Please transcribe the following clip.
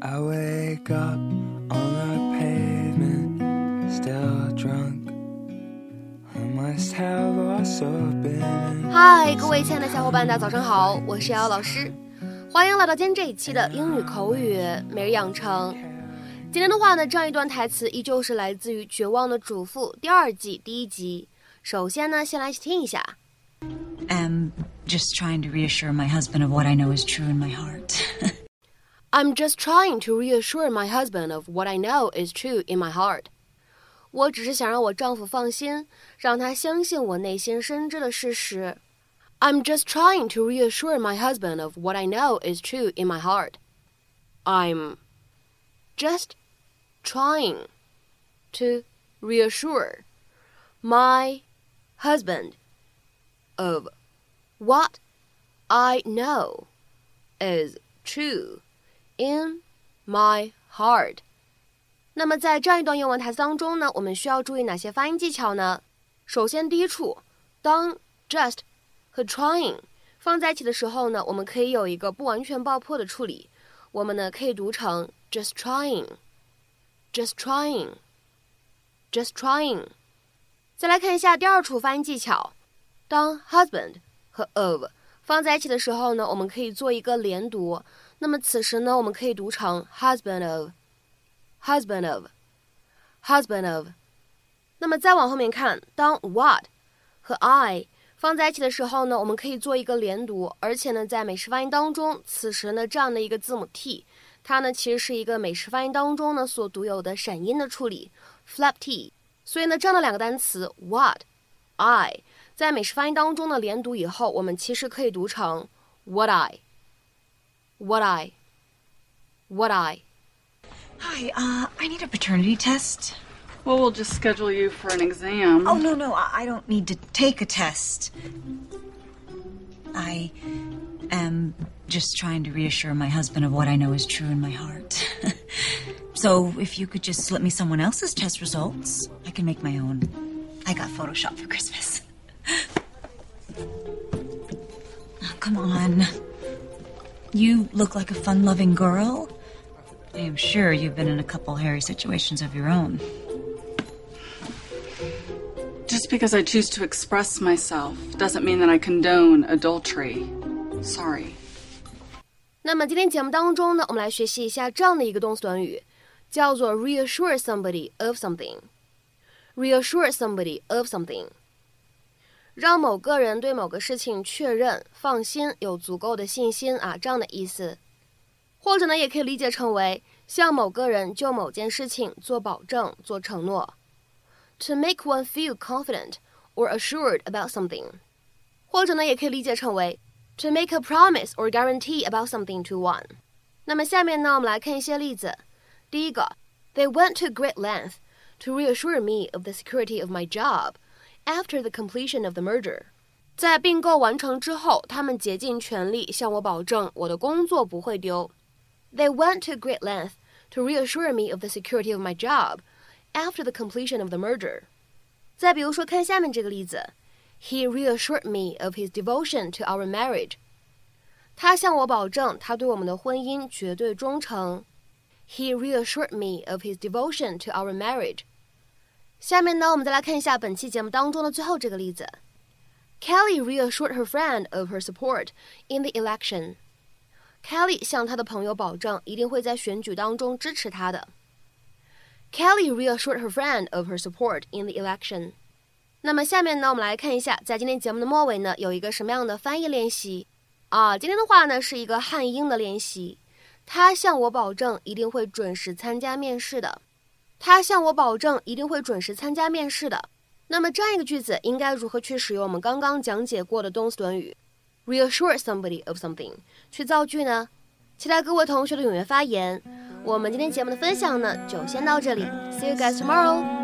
I wake up on the pavement, still drunk. I must have also been. 嗨，各位亲爱的小伙伴，大家早上好，我是瑶瑶老师，欢迎来到今天这一期的英语口语每日养成。今天的话呢，这样一段台词依旧是来自于《绝望的主妇》第二季第一集。首先呢，先来听一下。I'm just trying to reassure my husband of what I know is true in my heart. I'm just trying to reassure my husband of what I know is true in my heart. 我只是想让我丈夫放心，让他相信我内心深知的事实。I'm just trying to reassure my husband of what I know is true in my heart. I'm just trying to reassure my husband of what I know is true in my heart。那么在这样一段英文台词当中呢，我们需要注意哪些发音技巧呢？首先，第一处，当 just 和 trying 放在一起的时候呢，我们可以有一个不完全爆破的处理，我们呢可以读成 just trying，just trying，just trying。再来看一下第二处发音技巧，当 husband 和 of 放在一起的时候呢，我们可以做一个连读。那么此时呢，我们可以读成 husband of，husband of，husband of。那么再往后面看，当 what 和 I 放在一起的时候呢，我们可以做一个连读，而且呢，在美式发音当中，此时呢这样的一个字母 t，它呢其实是一个美式发音当中呢所独有的闪音的处理，flap t。所以呢，这样的两个单词 what I 在美式发音当中呢连读以后，我们其实可以读成 what I。What I? What I? Hi, uh, I need a paternity test. Well, we'll just schedule you for an exam. Oh, no, no, I I don't need to take a test. I am just trying to reassure my husband of what I know is true in my heart. so if you could just slip me someone else's test results, I can make my own. I got Photoshop for Christmas. Oh, come on. You look like a fun loving girl. I am sure you've been in a couple hairy situations of your own. Just because I choose to express myself doesn't mean that I condone adultery. Sorry. 那么今天节目当中呢，我们来学习一下这样的一个动词短语，叫做 reassure somebody of something。reassure somebody of something， 让某个人对某个事情确认、放心、有足够的信心啊，这样的意思。或者呢，也可以理解成为向某个人就某件事情做保证、做承诺。To make one feel confident or assured about something，或者呢，也可以理解成为 to make a promise or guarantee about something to one。那么下面呢，我们来看一些例子。第一个，They went to great length to reassure me of the security of my job after the completion of the merger。在并购完成之后，他们竭尽全力向我保证我的工作不会丢。They went to great length to reassure me of the security of my job after the completion of the merger。再比如说，看下面这个例子，He reassured me of his devotion to our marriage。他向我保证，他对我们的婚姻绝对忠诚。He reassured me of his devotion to our marriage。 下面呢，我们再来看一下本期节目当中的最后这个例子。Kelly reassured her friend of her support in the election。Kelly 向她的朋友保证，一定会在选举当中支持她的。Kelly reassured her friend of her support in the election。那么下面呢，我们来看一下，在今天节目的末尾呢，有一个什么样的翻译练习啊？今天的话呢，是一个汉英的练习。他向我保证一定会准时参加面试的。他向我保证一定会准时参加面试的。那么这样一个句子应该如何去使用我们刚刚讲解过的动词短语 reassure somebody of something 去造句呢？期待各位同学的踊跃发言。我们今天节目的分享呢，就先到这里。See you guys tomorrow.